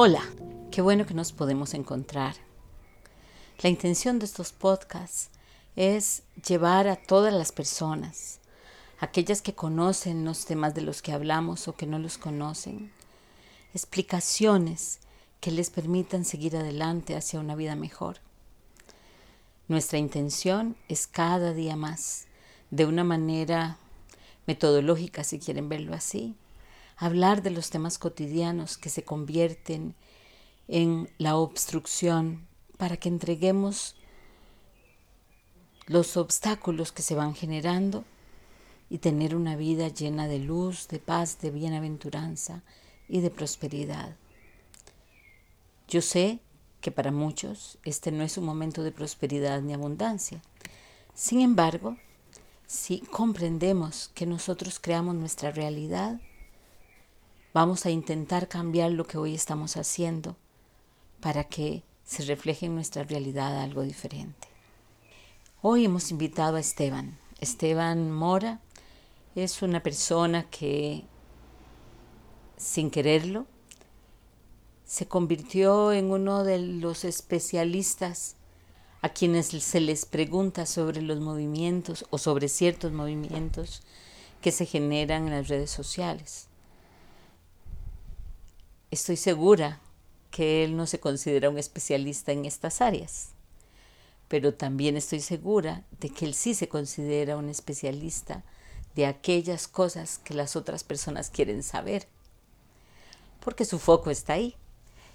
Hola, qué bueno que nos podemos encontrar. La intención de estos podcasts es llevar a todas las personas, aquellas que conocen los temas de los que hablamos o que no los conocen, explicaciones que les permitan seguir adelante hacia una vida mejor. Nuestra intención es cada día más, de una manera metodológica, si quieren verlo así, hablar de los temas cotidianos que se convierten en la obstrucción para que entreguemos los obstáculos que se van generando y tener una vida llena de luz, de paz, de bienaventuranza y de prosperidad. Yo sé que para muchos este no es un momento de prosperidad ni abundancia. Sin embargo, si comprendemos que nosotros creamos nuestra realidad, vamos a intentar cambiar lo que hoy estamos haciendo para que se refleje en nuestra realidad algo diferente. Hoy hemos invitado a Esteban. Esteban Mora es una persona que, sin quererlo, se convirtió en uno de los especialistas a quienes se les pregunta sobre los movimientos o sobre ciertos movimientos que se generan en las redes sociales. Estoy segura que él no se considera un especialista en estas áreas, pero también estoy segura de que él sí se considera un especialista de aquellas cosas que las otras personas quieren saber, porque su foco está ahí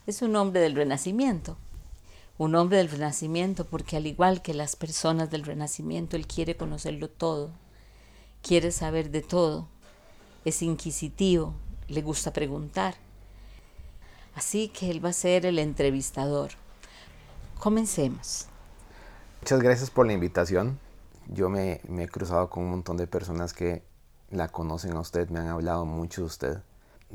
es un hombre del renacimiento. Un hombre del renacimiento porque al igual que las personas del renacimiento, él quiere conocerlo todo, quiere saber de todo, es inquisitivo, le gusta preguntar. Así que él va a ser el entrevistador. Comencemos. Muchas gracias por la invitación. Yo me, he cruzado con un montón de personas que la conocen a usted, me han hablado mucho de usted.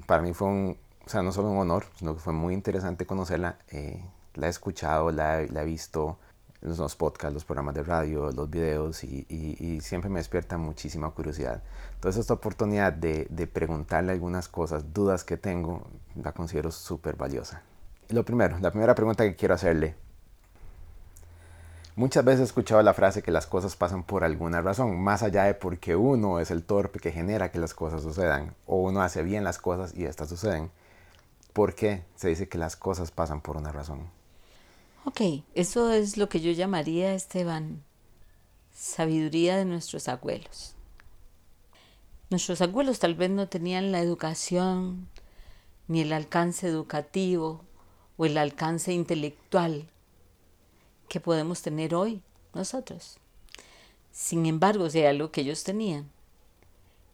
Para mí fue un, o sea, no solo un honor, sino que fue muy interesante conocerla. Eh, la he escuchado, la, he visto en los podcasts, los programas de radio, los videos y, siempre me despierta muchísima curiosidad. Entonces esta oportunidad de, de preguntarle algunas cosas, dudas que tengo, la considero súper valiosa. Lo primero, la primera pregunta que quiero hacerle. Muchas veces he escuchado la frase que las cosas pasan por alguna razón, más allá de porque uno es el torpe que genera que las cosas sucedan, o uno hace bien las cosas y estas suceden. ¿Por qué se dice que las cosas pasan por una razón? Ok, eso es lo que yo llamaría, Esteban, sabiduría de nuestros abuelos. Nuestros abuelos tal vez no tenían la educación, ni el alcance educativo o el alcance intelectual que podemos tener hoy nosotros. Sin embargo, o sea, algo que ellos tenían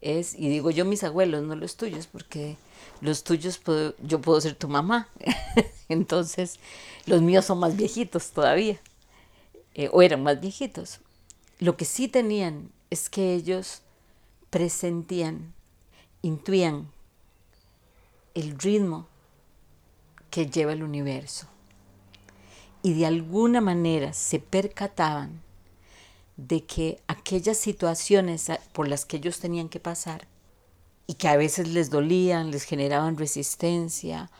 es, y digo yo mis abuelos, no los tuyos, porque los tuyos yo puedo ser tu mamá. Entonces, los míos son más viejitos todavía, eh, o eran más viejitos. Lo que sí tenían es que ellos presentían, intuían el ritmo que lleva el universo. Y de alguna manera se percataban de que aquellas situaciones por las que ellos tenían que pasar y que a veces les dolían, les generaban resistencia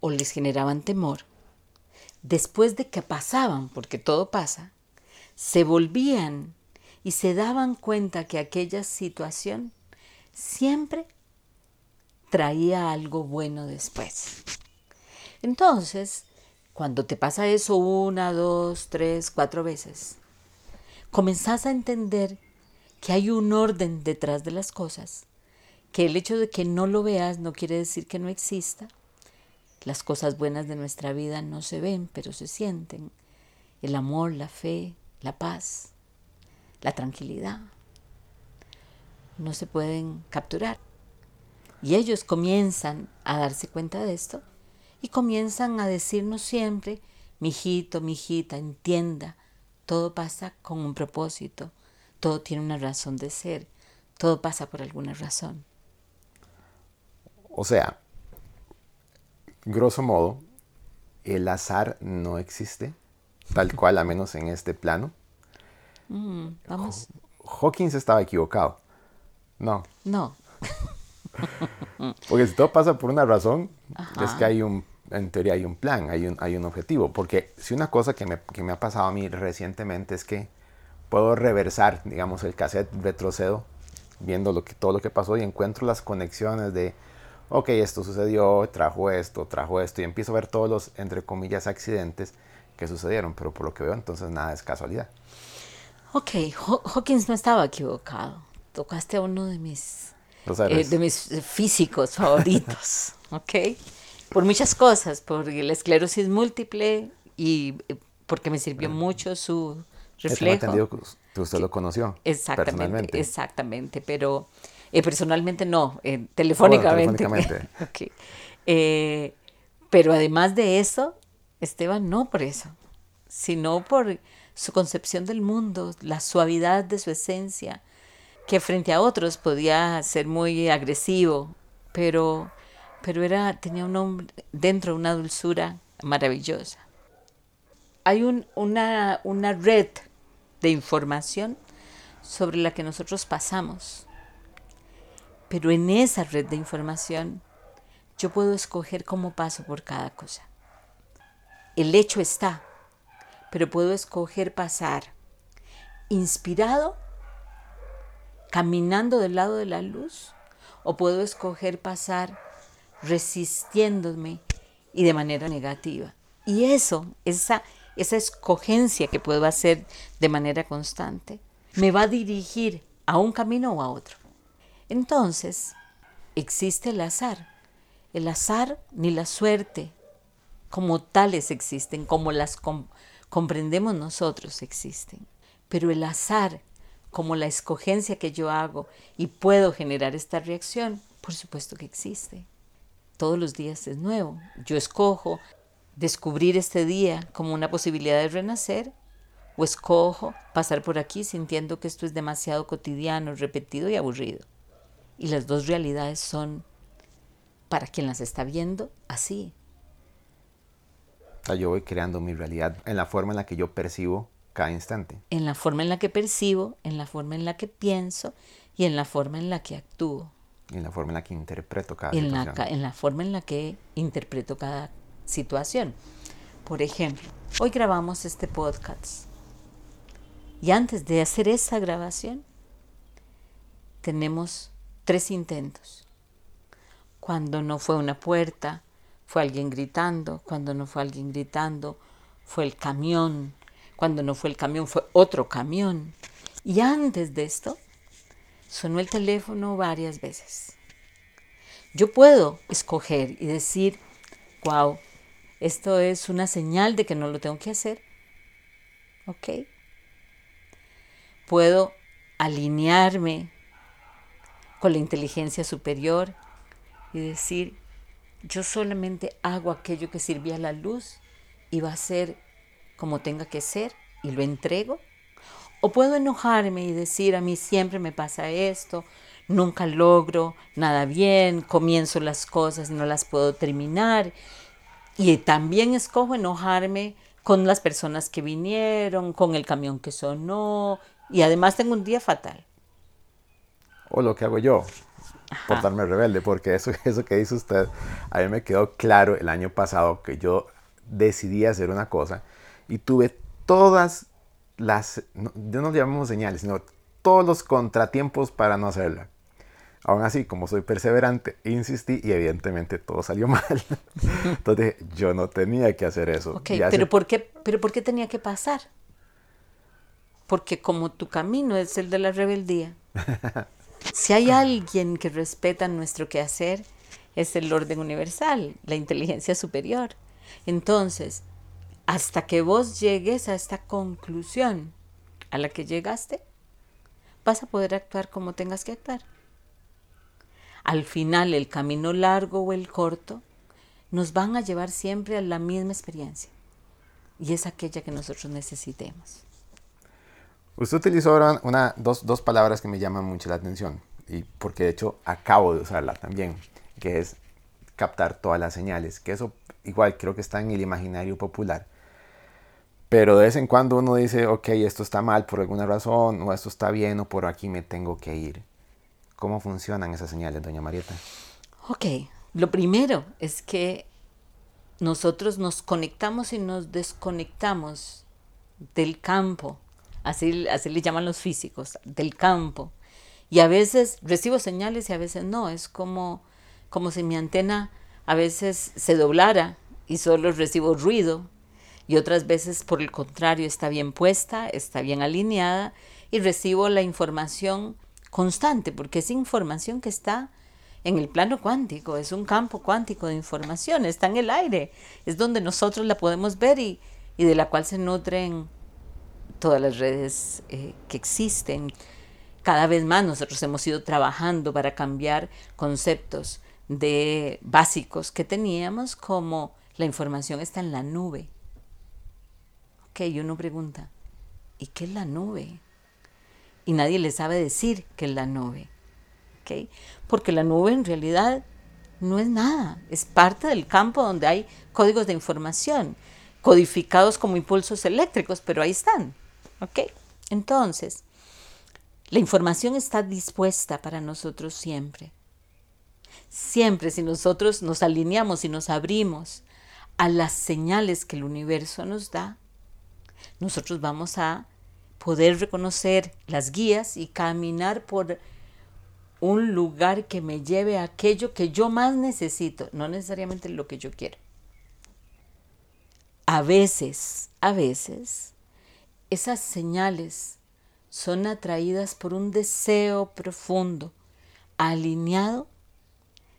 o les generaban temor, después de que pasaban, porque todo pasa, se volvían y se daban cuenta que aquella situación siempre traía algo bueno después. Entonces, cuando te pasa eso una, dos, tres, cuatro veces, comenzás a entender que hay un orden detrás de las cosas, que el hecho de que no lo veas no quiere decir que no exista. Las cosas buenas de nuestra vida no se ven, pero se sienten. El amor, la fe, la paz, la tranquilidad. No se pueden capturar. Y ellos comienzan a darse cuenta de esto y comienzan a decirnos siempre, mi hijito, mi hijita, entienda, todo pasa con un propósito, todo tiene una razón de ser, todo pasa por alguna razón. O sea, grosso modo, el azar no existe, tal cual, a menos en este plano. Mm, vamos. Hawkins estaba equivocado. No. No. Porque si todo pasa por una razón, es que hay un en teoría hay un plan, hay un, hay un objetivo. Porque si una cosa que me, que me ha pasado a mí recientemente es que puedo reversar, digamos, el cassette, retrocedo, viendo lo que, todo lo que pasó y encuentro las conexiones de, ok, esto sucedió, trajo esto, trajo esto, y empiezo a ver todos los, entre comillas, accidentes que sucedieron, pero por lo que veo entonces nada es casualidad. Ok, Hawkins no estaba equivocado. Tocaste a uno de mis, eh, de mis físicos favoritos, ¿ok? Por muchas cosas, por la esclerosis múltiple y eh, porque me sirvió mucho su reflejo. entendido que usted lo conoció exactamente, personalmente. Exactamente, pero eh, personalmente no, telefónicamente. telefónicamente. pero además de eso, Esteban no por eso, sino por su concepción del mundo, la suavidad de su esencia, que frente a otros podía ser muy agresivo, pero, pero era, tenía un hombre, dentro una dulzura maravillosa. Hay un, una, una red de información sobre la que nosotros pasamos, pero en esa red de información yo puedo escoger cómo paso por cada cosa. El hecho está, pero puedo escoger pasar inspirado, caminando del lado de la luz, o puedo escoger pasar resistiéndome y de manera negativa. Y eso, esa, esa escogencia que puedo hacer de manera constante, me va a dirigir a un camino o a otro. Entonces, existe el azar. El azar ni la suerte como tales existen, como las, comprendemos nosotros existen. Pero el azar, como la escogencia que yo hago y puedo generar esta reacción, por supuesto que existe. Todos los días es nuevo. Yo escojo descubrir este día como una posibilidad de renacer o escojo pasar por aquí sintiendo que esto es demasiado cotidiano, repetido y aburrido. Y las dos realidades son, para quien las está viendo, así yo voy creando mi realidad en la forma en la que yo percibo cada instante. En la forma en la que percibo, en la forma en la que pienso y en la forma en la que actúo. Y en la forma en la que interpreto cada en situación. La, en la forma en la que interpreto cada situación. Por ejemplo, hoy grabamos este podcast. Y antes de hacer esa grabación, tenemos tres intentos. Cuando no fue una puerta, fue alguien gritando, cuando no fue alguien gritando, fue el camión, cuando no fue el camión, fue otro camión. Y antes de esto, sonó el teléfono varias veces. Yo puedo escoger y decir, wow, esto es una señal de que no lo tengo que hacer. ¿Ok? Puedo alinearme con la inteligencia superior y decir, yo solamente hago aquello que sirve a la luz y va a ser como tenga que ser y lo entrego. O puedo enojarme y decir, a mí siempre me pasa esto, nunca logro nada bien, comienzo las cosas y no las puedo terminar. Y también escojo enojarme con las personas que vinieron, con el camión que sonó, y además tengo un día fatal. O lo que hago yo, portarme rebelde, porque eso, eso que dice usted, a mí me quedó claro el año pasado que yo decidí hacer una cosa y tuve todas las, no, no llamamos señales, sino todos los contratiempos para no hacerla. Aún así, como soy perseverante, insistí y evidentemente todo salió mal. Entonces yo no tenía que hacer eso. pero, ¿por qué, ¿pero ¿por qué tenía que pasar? Porque como tu camino es el de la rebeldía, Si hay alguien que respeta nuestro quehacer, es el orden universal, la inteligencia superior. Entonces, hasta que vos llegues a esta conclusión a la que llegaste, vas a poder actuar como tengas que actuar. Al final, el camino largo o el corto nos van a llevar siempre a la misma experiencia y es aquella que nosotros necesitemos. Usted utilizó una, dos, dos, palabras que me llaman mucho la atención, y porque de hecho acabo de usarla también, que es captar todas las señales, que eso igual creo que está en el imaginario popular. Pero de vez en cuando uno dice, ok, esto está mal por alguna razón, o esto está bien, o por aquí me tengo que ir. ¿Cómo funcionan esas señales, doña Marieta? Ok, lo primero es que nosotros nos conectamos y nos desconectamos del campo, así, así le llaman los físicos, del campo. Y a veces recibo señales y a veces no, es como, como si mi antena a veces se doblara y solo recibo ruido y otras veces por el contrario está bien puesta, está bien alineada y recibo la información constante porque es información que está en el plano cuántico, es un campo cuántico de información, está en el aire, es donde nosotros la podemos ver y, de la cual se nutren todas las redes eh, que existen. Cada vez más nosotros hemos ido trabajando para cambiar conceptos de básicos que teníamos como la información está en la nube. Ok, y uno pregunta, ¿y qué es la nube? Y nadie le sabe decir qué es la nube. ¿Okay? Porque la nube en realidad no es nada, es parte del campo donde hay códigos de información, codificados como impulsos eléctricos, pero ahí están. ¿Ok? Entonces, la información está dispuesta para nosotros siempre. Siempre si nosotros nos alineamos y nos abrimos a las señales que el universo nos da, nosotros vamos a poder reconocer las guías y caminar por un lugar que me lleve a aquello que yo más necesito, no necesariamente lo que yo quiero. A veces, a veces, esas señales son atraídas por un deseo profundo, alineado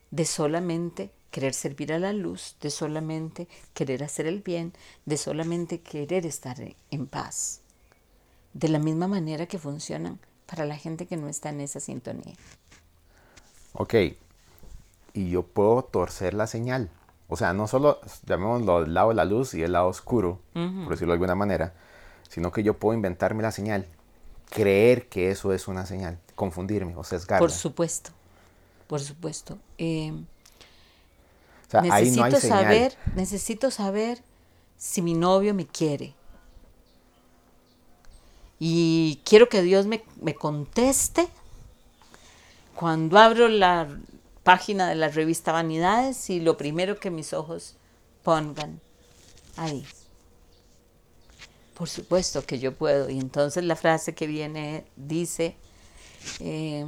de solamente querer servir a la luz, de solamente querer hacer el bien, de solamente querer estar en paz. De la misma manera que funcionan para la gente que no está en esa sintonía. Ok, y yo puedo torcer la señal. O sea, no solo, llamémoslo el lado de la luz y el lado oscuro, por decirlo de alguna manera, sino que yo puedo inventarme la señal, creer que eso es una señal, confundirme o sesgarme. Por supuesto, por supuesto. Eh, necesito saber, necesito saber si mi novio me quiere. Y quiero que Dios me, me conteste cuando abro la página de la revista Vanidades y lo primero que mis ojos pongan ahí. Por supuesto que yo puedo. Y entonces la frase que viene dice, eh,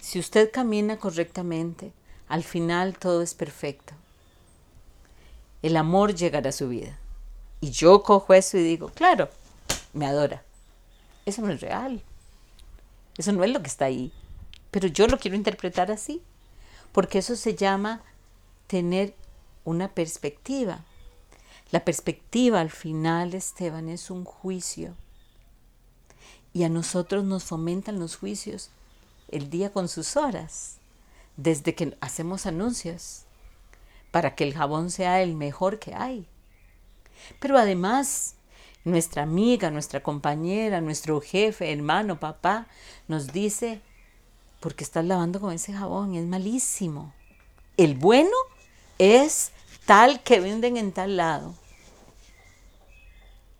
si usted camina correctamente, al final todo es perfecto. El amor llegará a su vida. Y yo cojo eso y digo, claro, me adora. Eso no es real. Eso no es lo que está ahí. Pero yo lo quiero interpretar así. Porque eso se llama tener una perspectiva. La perspectiva al final, Esteban, es un juicio. Y a nosotros nos fomentan los juicios el día con sus horas desde que hacemos anuncios para que el jabón sea el mejor que hay. Pero además, nuestra amiga, nuestra compañera, nuestro jefe, hermano, papá, nos dice, porque estás lavando con ese jabón, es malísimo. El bueno es tal que venden en tal lado.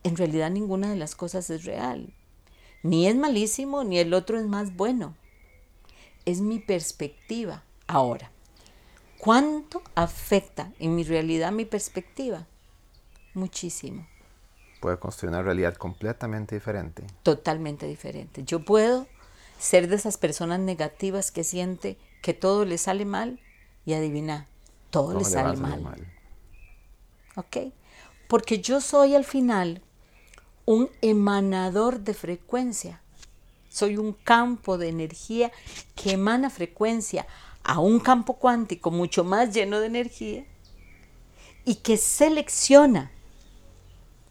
En realidad ninguna de las cosas es real. Ni es malísimo, ni el otro es más bueno es mi perspectiva ahora. ¿Cuánto afecta en mi realidad mi perspectiva? Muchísimo. Puede construir una realidad completamente diferente. Totalmente diferente. Yo puedo ser de esas personas negativas que siente que todo le sale mal y adivina, todo, le sale mal. mal. ¿Ok? Porque yo soy al final un emanador de frecuencia. Soy un campo de energía que emana frecuencia a un campo cuántico mucho más lleno de energía y que selecciona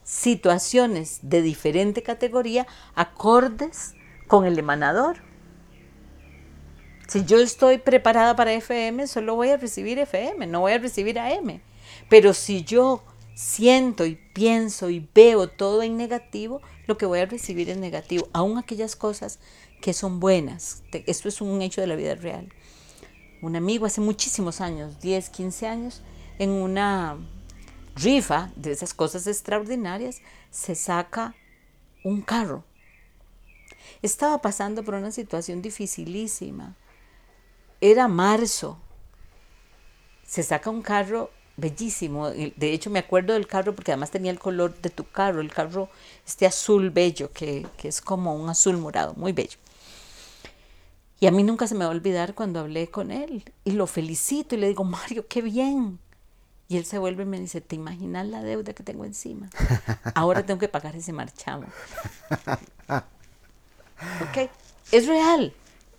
situaciones de diferente categoría acordes con el emanador. Si yo estoy preparada para FM, solo voy a recibir FM, no voy a recibir AM. Pero si yo siento y pienso y veo todo en negativo, lo que voy a recibir es negativo, aún aquellas cosas que son buenas. Esto es un hecho de la vida real. Un amigo hace muchísimos años, 10, 15 años, en una rifa de esas cosas extraordinarias, se saca un carro. Estaba pasando por una situación dificilísima. Era marzo. Se saca un carro bellísimo. De hecho, me acuerdo del carro porque además tenía el color de tu carro, el carro, este azul bello, que, que es como un azul morado, muy bello. Y a mí nunca se me va a olvidar cuando hablé con él y lo felicito y le digo, Mario, qué bien. Y él se vuelve y me dice, ¿te imaginas la deuda que tengo encima? Ahora tengo que pagar ese marchamo. ok, es real.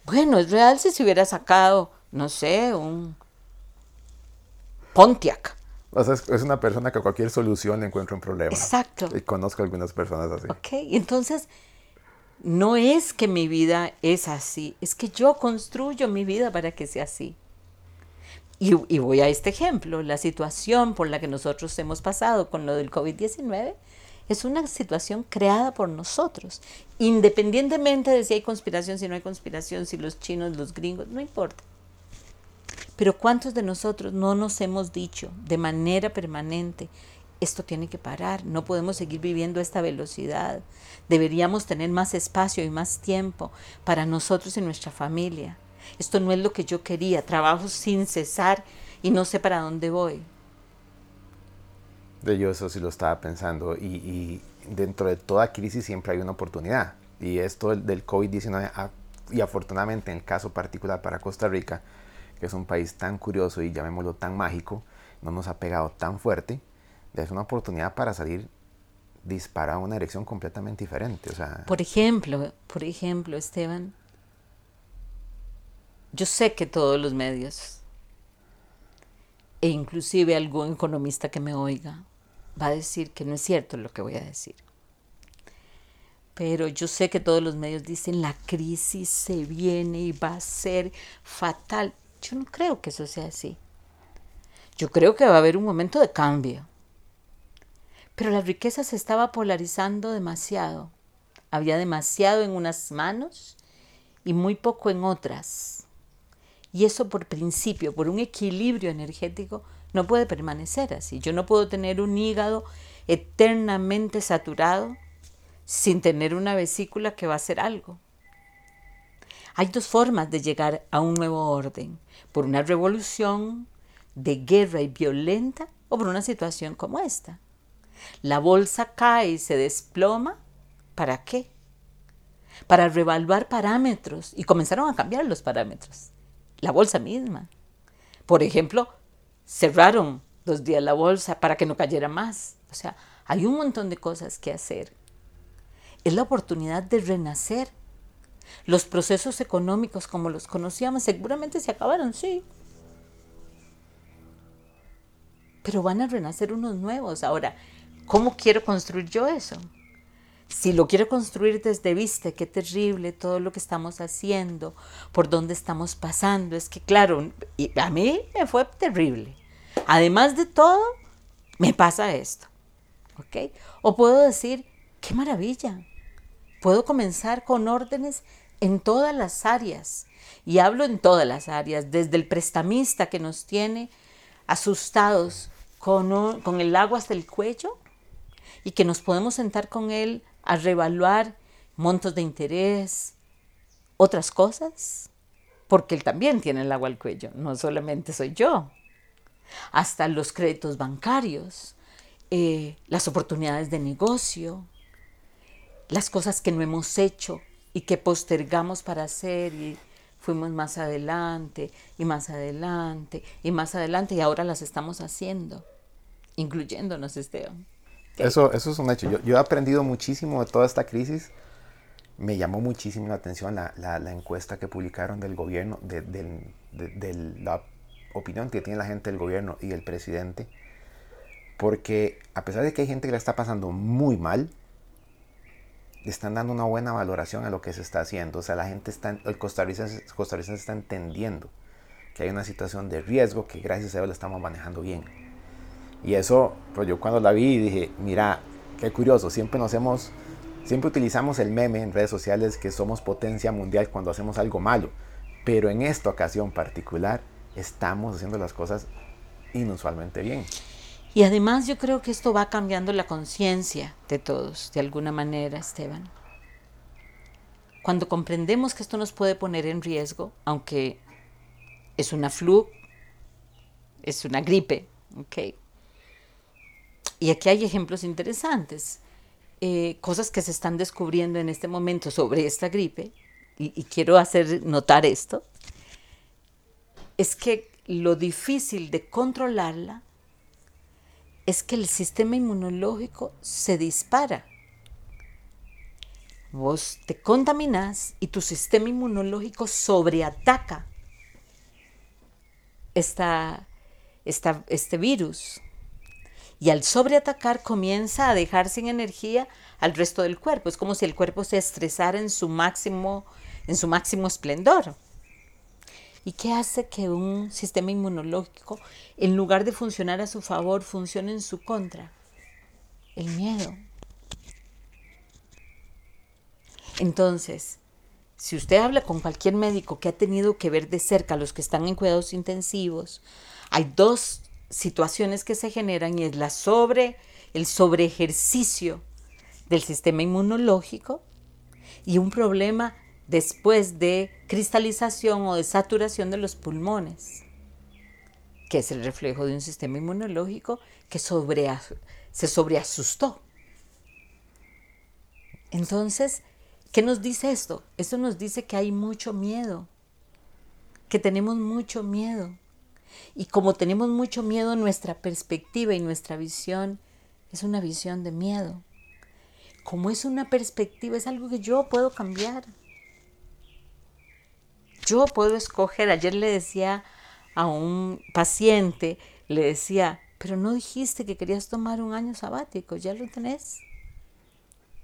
Bueno, es real si se hubiera sacado, no sé, un Pontiac. O sea, es una persona que a cualquier solución le encuentra un problema. Exacto. Y conozco algunas personas así. Ok, entonces no es que mi vida es así, es que yo construyo mi vida para que sea así. Y, y voy a este ejemplo, la situación por la que nosotros hemos pasado con lo del COVID-19 es una situación creada por nosotros, independientemente de si hay conspiración, si no hay conspiración, si los chinos, los gringos, no importa. Pero ¿cuántos de nosotros no nos hemos dicho de manera permanente, esto tiene que parar, no podemos seguir viviendo a esta velocidad, deberíamos tener más espacio y más tiempo para nosotros y nuestra familia. Esto no es lo que yo quería, trabajo sin cesar y no sé para dónde voy. Yo eso sí lo estaba pensando y, dentro de toda crisis siempre hay una oportunidad y esto del, del COVID-19 y afortunadamente en el caso particular para Costa Rica, que es un país tan curioso y llamémoslo tan mágico, no nos ha pegado tan fuerte, es una oportunidad para salir disparado a una dirección completamente diferente. O sea, por ejemplo, por ejemplo, Esteban, yo sé que todos los medios, e inclusive algún economista que me oiga, va a decir que no es cierto lo que voy a decir. Pero yo sé que todos los medios dicen la crisis se viene y va a ser fatal. Yo no creo que eso sea así. Yo creo que va a haber un momento de cambio. Pero la riqueza se estaba polarizando demasiado. Había demasiado en unas manos y muy poco en otras. Y eso por principio, por un equilibrio energético, no puede permanecer así. Yo no puedo tener un hígado eternamente saturado sin tener una vesícula que va a hacer algo. Hay dos formas de llegar a un nuevo orden, por una revolución de guerra y violenta o por una situación como esta. La bolsa cae y se desploma. ¿Para qué? Para revaluar parámetros y comenzaron a cambiar los parámetros. La bolsa misma. Por ejemplo, cerraron dos días la bolsa para que no cayera más. O sea, hay un montón de cosas que hacer. Es la oportunidad de renacer los procesos económicos como los conocíamos seguramente se acabaron, sí. Pero van a renacer unos nuevos. Ahora, ¿cómo quiero construir yo eso? Si lo quiero construir desde vista, qué terrible todo lo que estamos haciendo, por dónde estamos pasando. Es que, claro, a mí me fue terrible. Además de todo, me pasa esto. ¿Ok? O puedo decir, qué maravilla. Puedo comenzar con órdenes en todas las áreas. Y hablo en todas las áreas, desde el prestamista que nos tiene asustados con, el agua hasta el cuello y que nos podemos sentar con él a revaluar montos de interés, otras cosas, porque él también tiene el agua al cuello, no solamente soy yo. Hasta los créditos bancarios, eh, las oportunidades de negocio, las cosas que no hemos hecho y que postergamos para hacer y fuimos más adelante y más adelante y más adelante y ahora las estamos haciendo, incluyéndonos, Esteban. Eso, eso es un hecho. Yo, he aprendido muchísimo de toda esta crisis. Me llamó muchísimo la atención la, la, encuesta que publicaron del gobierno, de, de la opinión que tiene la gente del gobierno y el presidente. Porque a pesar de que hay gente que la está pasando muy mal, están dando una buena valoración a lo que se está haciendo. O sea, la gente está, el costarricense, costarricense está entendiendo que hay una situación de riesgo que gracias a Dios la estamos manejando bien. Y eso, pues yo cuando la vi dije, mira, qué curioso, siempre nos hemos, siempre utilizamos el meme en redes sociales que somos potencia mundial cuando hacemos algo malo. Pero en esta ocasión particular estamos haciendo las cosas inusualmente bien. Y además yo creo que esto va cambiando la conciencia de todos, de alguna manera, Esteban. Cuando comprendemos que esto nos puede poner en riesgo, aunque es una flu, es una gripe, Ok. Y aquí hay ejemplos interesantes, eh, cosas que se están descubriendo en este momento sobre esta gripe, y, y quiero hacer notar esto, es que lo difícil de controlarla es que el sistema inmunológico se dispara. Vos te contaminas y tu sistema inmunológico sobreataca esta, esta, este virus. Y al sobreatacar comienza a dejar sin energía al resto del cuerpo. Es como si el cuerpo se estresara en su máximo, en su máximo esplendor. ¿Y qué hace que un sistema inmunológico, en lugar de funcionar a su favor, funcione en su contra? El miedo. Entonces, si usted habla con cualquier médico que ha tenido que ver de cerca a los que están en cuidados intensivos, hay dos situaciones que se generan y es la sobre, el sobreejercicio del sistema inmunológico y un problema después de cristalización o de saturación de los pulmones, que es el reflejo de un sistema inmunológico que se sobreasustó. Entonces, ¿qué nos dice esto? Esto nos dice que hay mucho miedo, que tenemos mucho miedo. Y como tenemos mucho miedo, nuestra perspectiva y nuestra visión es una visión de miedo. Como es una perspectiva, es algo que yo puedo cambiar. Yo puedo escoger, ayer le decía a un paciente, le decía, pero no dijiste que querías tomar un año sabático, ya lo tenés.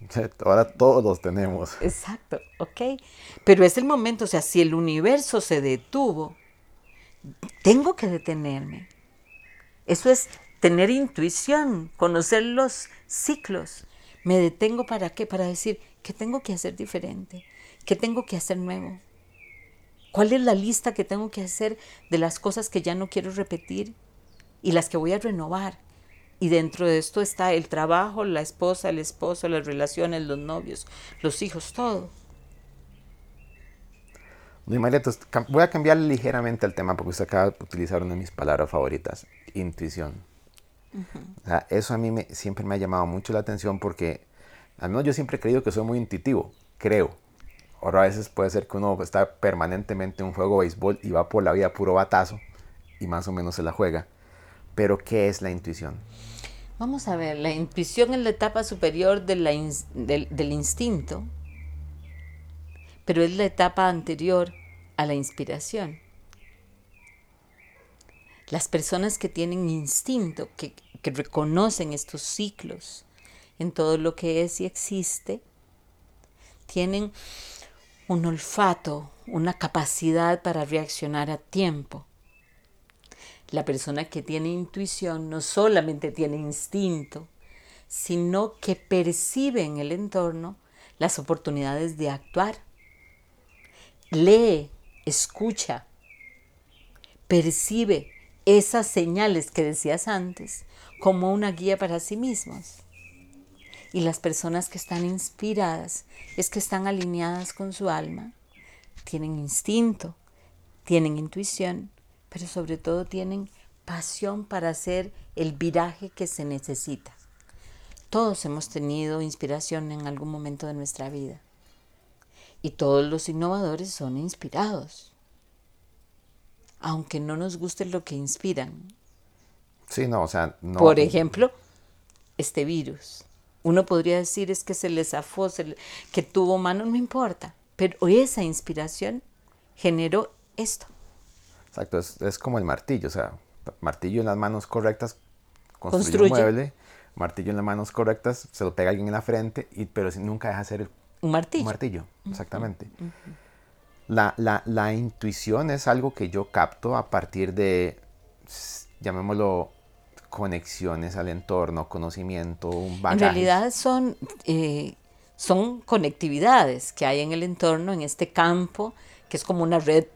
Ahora todos los tenemos. Exacto, ok. Pero es el momento, o sea, si el universo se detuvo, tengo que detenerme. Eso es tener intuición, conocer los ciclos. Me detengo para qué? Para decir, ¿qué tengo que hacer diferente? ¿Qué tengo que hacer nuevo? ¿Cuál es la lista que tengo que hacer de las cosas que ya no quiero repetir y las que voy a renovar? Y dentro de esto está el trabajo, la esposa, el esposo, las relaciones, los novios, los hijos, todo. María, voy a cambiar ligeramente el tema porque usted acaba de utilizar una de mis palabras favoritas, intuición. eso a mí me, siempre me ha llamado mucho la atención porque, al menos yo siempre he creído que soy muy intuitivo, creo. Ahora a veces puede ser que uno está permanentemente en un juego de béisbol y va por la vida puro batazo y más o menos se la juega. Pero ¿qué es la intuición? Vamos a ver, la intuición es la etapa superior del, del instinto, pero es la etapa anterior a la inspiración. Las personas que tienen instinto, que, que reconocen estos ciclos en todo lo que es y existe, tienen un olfato, una capacidad para reaccionar a tiempo. La persona que tiene intuición no solamente tiene instinto, sino que percibe en el entorno las oportunidades de actuar. Lee, escucha, percibe esas señales que decías antes como una guía para sí mismos. Y las personas que están inspiradas es que están alineadas con su alma, tienen instinto, tienen intuición, pero sobre todo tienen pasión para hacer el viraje que se necesita. Todos hemos tenido inspiración en algún momento de nuestra vida. Y todos los innovadores son inspirados. Aunque no nos guste lo que inspiran. Sí, no, o sea, no. Por ejemplo, este virus. Uno podría decir es que se les zafó, que tuvo mano, no importa. Pero esa inspiración generó esto. Exacto, es, como el martillo, o sea, martillo en las manos correctas construye, un mueble, martillo en las manos correctas se lo pega alguien en la frente, y, pero nunca deja de ser un martillo. Un martillo, exactamente. la, la, la intuición es algo que yo capto a partir de, llamémoslo, conexiones al entorno, conocimiento, un bagaje. En realidad son, eh, son conectividades que hay en el entorno, en este campo, que es como una red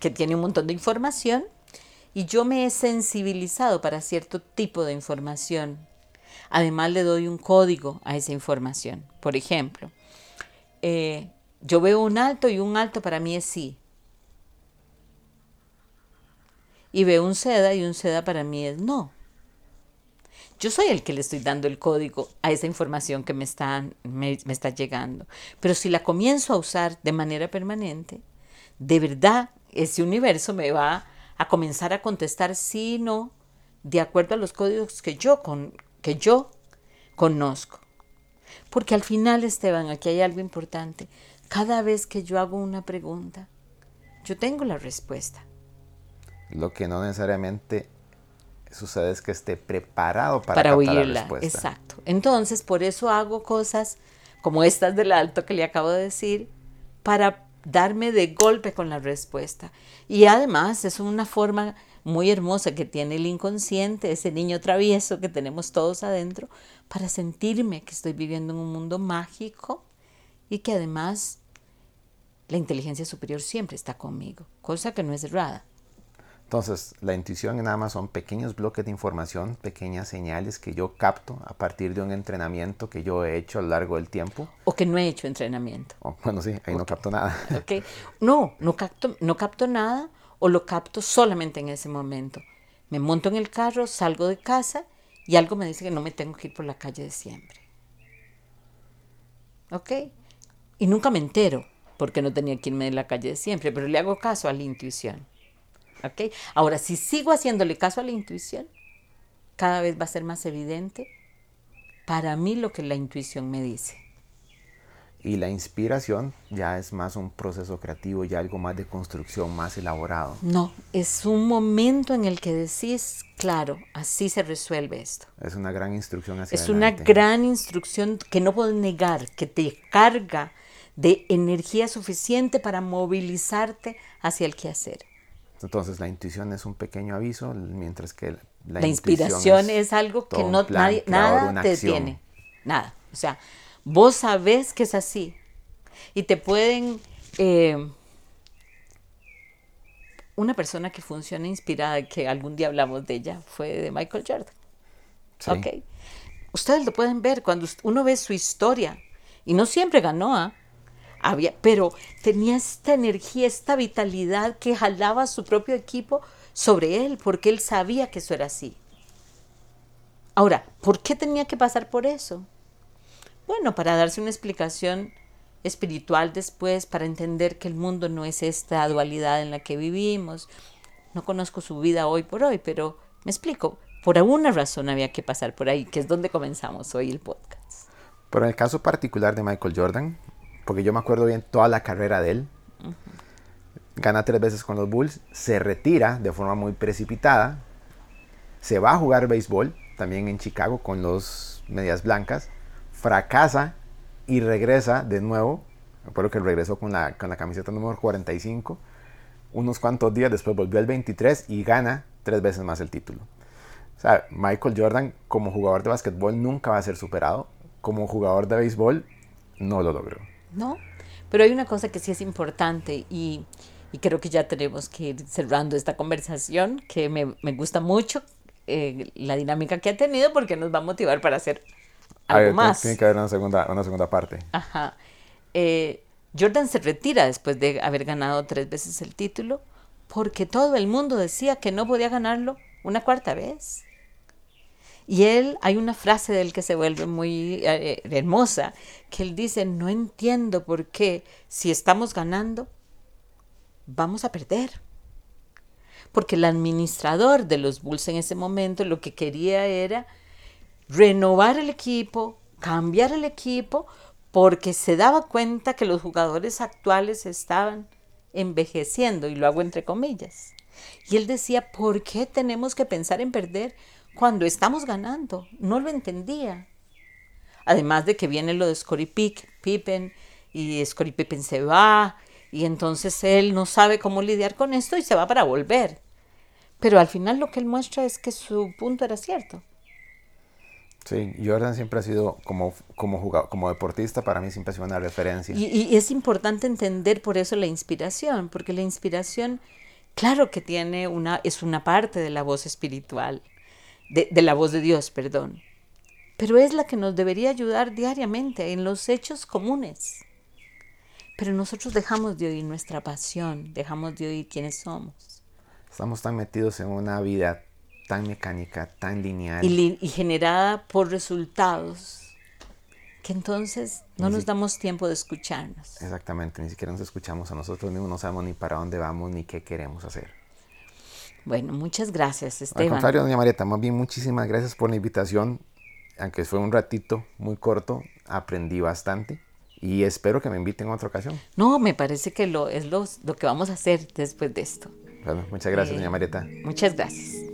que tiene un montón de información y yo me he sensibilizado para cierto tipo de información. Además le doy un código a esa información. Por ejemplo, eh, yo veo un alto y un alto para mí es sí. Y veo un seda y un seda para mí es no. Yo soy el que le estoy dando el código a esa información que me está, me, está llegando. Pero si la comienzo a usar de manera permanente, de verdad ese universo me va a comenzar a contestar sí, no, de acuerdo a los códigos que yo, con, que yo conozco. Porque al final, Esteban, aquí hay algo importante. Cada vez que yo hago una pregunta, yo tengo la respuesta. Lo que no necesariamente sucede es que esté preparado para, para oírla. La respuesta. Exacto. Entonces, por eso hago cosas como estas del alto que le acabo de decir, para darme de golpe con la respuesta. Y además es una forma muy hermosa que tiene el inconsciente, ese niño travieso que tenemos todos adentro, para sentirme que estoy viviendo en un mundo mágico y que además la inteligencia superior siempre está conmigo, cosa que no es errada. Entonces, la intuición nada más son pequeños bloques de información, pequeñas señales que yo capto a partir de un entrenamiento que yo he hecho a lo largo del tiempo. O que no he hecho entrenamiento. bueno, sí, ahí no capto nada. Okay. No, no capto, no capto nada o lo capto solamente en ese momento. Me monto en el carro, salgo de casa y algo me dice que no me tengo que ir por la calle de siempre. ¿Ok? Y nunca me entero porque no tenía que irme de la calle de siempre, pero le hago caso a la intuición. ¿Ok? Ahora, si sigo haciéndole caso a la intuición, cada vez va a ser más evidente para mí lo que la intuición me dice. Y la inspiración ya es más un proceso creativo, ya algo más de construcción, más elaborado. No, es un momento en el que decís, claro, así se resuelve esto. Es una gran instrucción hacia Es una gran instrucción que no puedo negar, que te carga de energía suficiente para movilizarte hacia el quehacer. Entonces la intuición es un pequeño aviso, mientras que la, la inspiración es, algo que no nadie, nada te detiene. Nada. O sea, Vos sabés que es así. Y te pueden... Eh, una persona que funciona inspirada, que algún día hablamos de ella, fue de Michael Jordan. Sí. Ustedes lo pueden ver cuando uno ve su historia. Y no siempre ganó, ¿ah? Había, pero tenía esta energía, esta vitalidad que jalaba a su propio equipo sobre él, porque él sabía que eso era así. Ahora, ¿por qué tenía que pasar por eso? Bueno, para darse una explicación espiritual después, para entender que el mundo no es esta dualidad en la que vivimos. No conozco su vida hoy por hoy, pero me explico. Por alguna razón había que pasar por ahí, que es donde comenzamos hoy el podcast. En el caso particular de Michael Jordan, porque yo me acuerdo bien toda la carrera de él, gana tres veces con los Bulls, se retira de forma muy precipitada, se va a jugar béisbol, también en Chicago con los Medias Blancas, fracasa y regresa de nuevo. Me acuerdo que regresó con la, con la camiseta número 45. Unos cuantos días después volvió al 23 y gana tres veces más el título. O sea, Michael Jordan como jugador de básquetbol nunca va a ser superado. Como jugador de béisbol no lo logró. No, pero hay una cosa que sí es importante y, y creo que ya tenemos que ir cerrando esta conversación que me, me gusta mucho eh, la dinámica que ha tenido porque nos va a motivar para hacer algo más. Tiene que haber una segunda, una segunda parte. Ajá. Eh, Jordan se retira después de haber ganado tres veces el título porque todo el mundo decía que no podía ganarlo una cuarta vez. Y él, hay una frase de él que se vuelve muy eh, hermosa, que él dice, no entiendo por qué si estamos ganando, vamos a perder. Porque el administrador de los Bulls en ese momento lo que quería era renovar el equipo, cambiar el equipo, porque se daba cuenta que los jugadores actuales estaban envejeciendo, y lo hago entre comillas. Y él decía, ¿por qué tenemos que pensar en perder cuando estamos ganando? No lo entendía. Además de que viene lo de Scottie Pippen, y Scottie Pippen se va, y entonces él no sabe cómo lidiar con esto y se va para volver. Pero al final lo que él muestra es que su punto era cierto. Sí, Jordan siempre ha sido como, como jugador, como deportista, para mí siempre ha sido una referencia. Y, es importante entender por eso la inspiración, porque la inspiración, claro que tiene una, es una parte de la voz espiritual, de, de la voz de Dios, perdón, pero es la que nos debería ayudar diariamente en los hechos comunes. Pero nosotros dejamos de oír nuestra pasión, dejamos de oír quiénes somos. Estamos tan metidos en una vida tan mecánica, tan lineal. Y, y generada por resultados que entonces no nos damos tiempo de escucharnos. Exactamente, ni siquiera nos escuchamos a nosotros mismos, no sabemos ni para dónde vamos ni qué queremos hacer. Bueno, muchas gracias, Esteban. Al contrario, doña Marieta, más bien muchísimas gracias por la invitación. Aunque fue un ratito muy corto, aprendí bastante y espero que me inviten en otra ocasión. No, me parece que lo, es lo, lo que vamos a hacer después de esto. Bueno, muchas gracias, doña Marieta. Muchas gracias.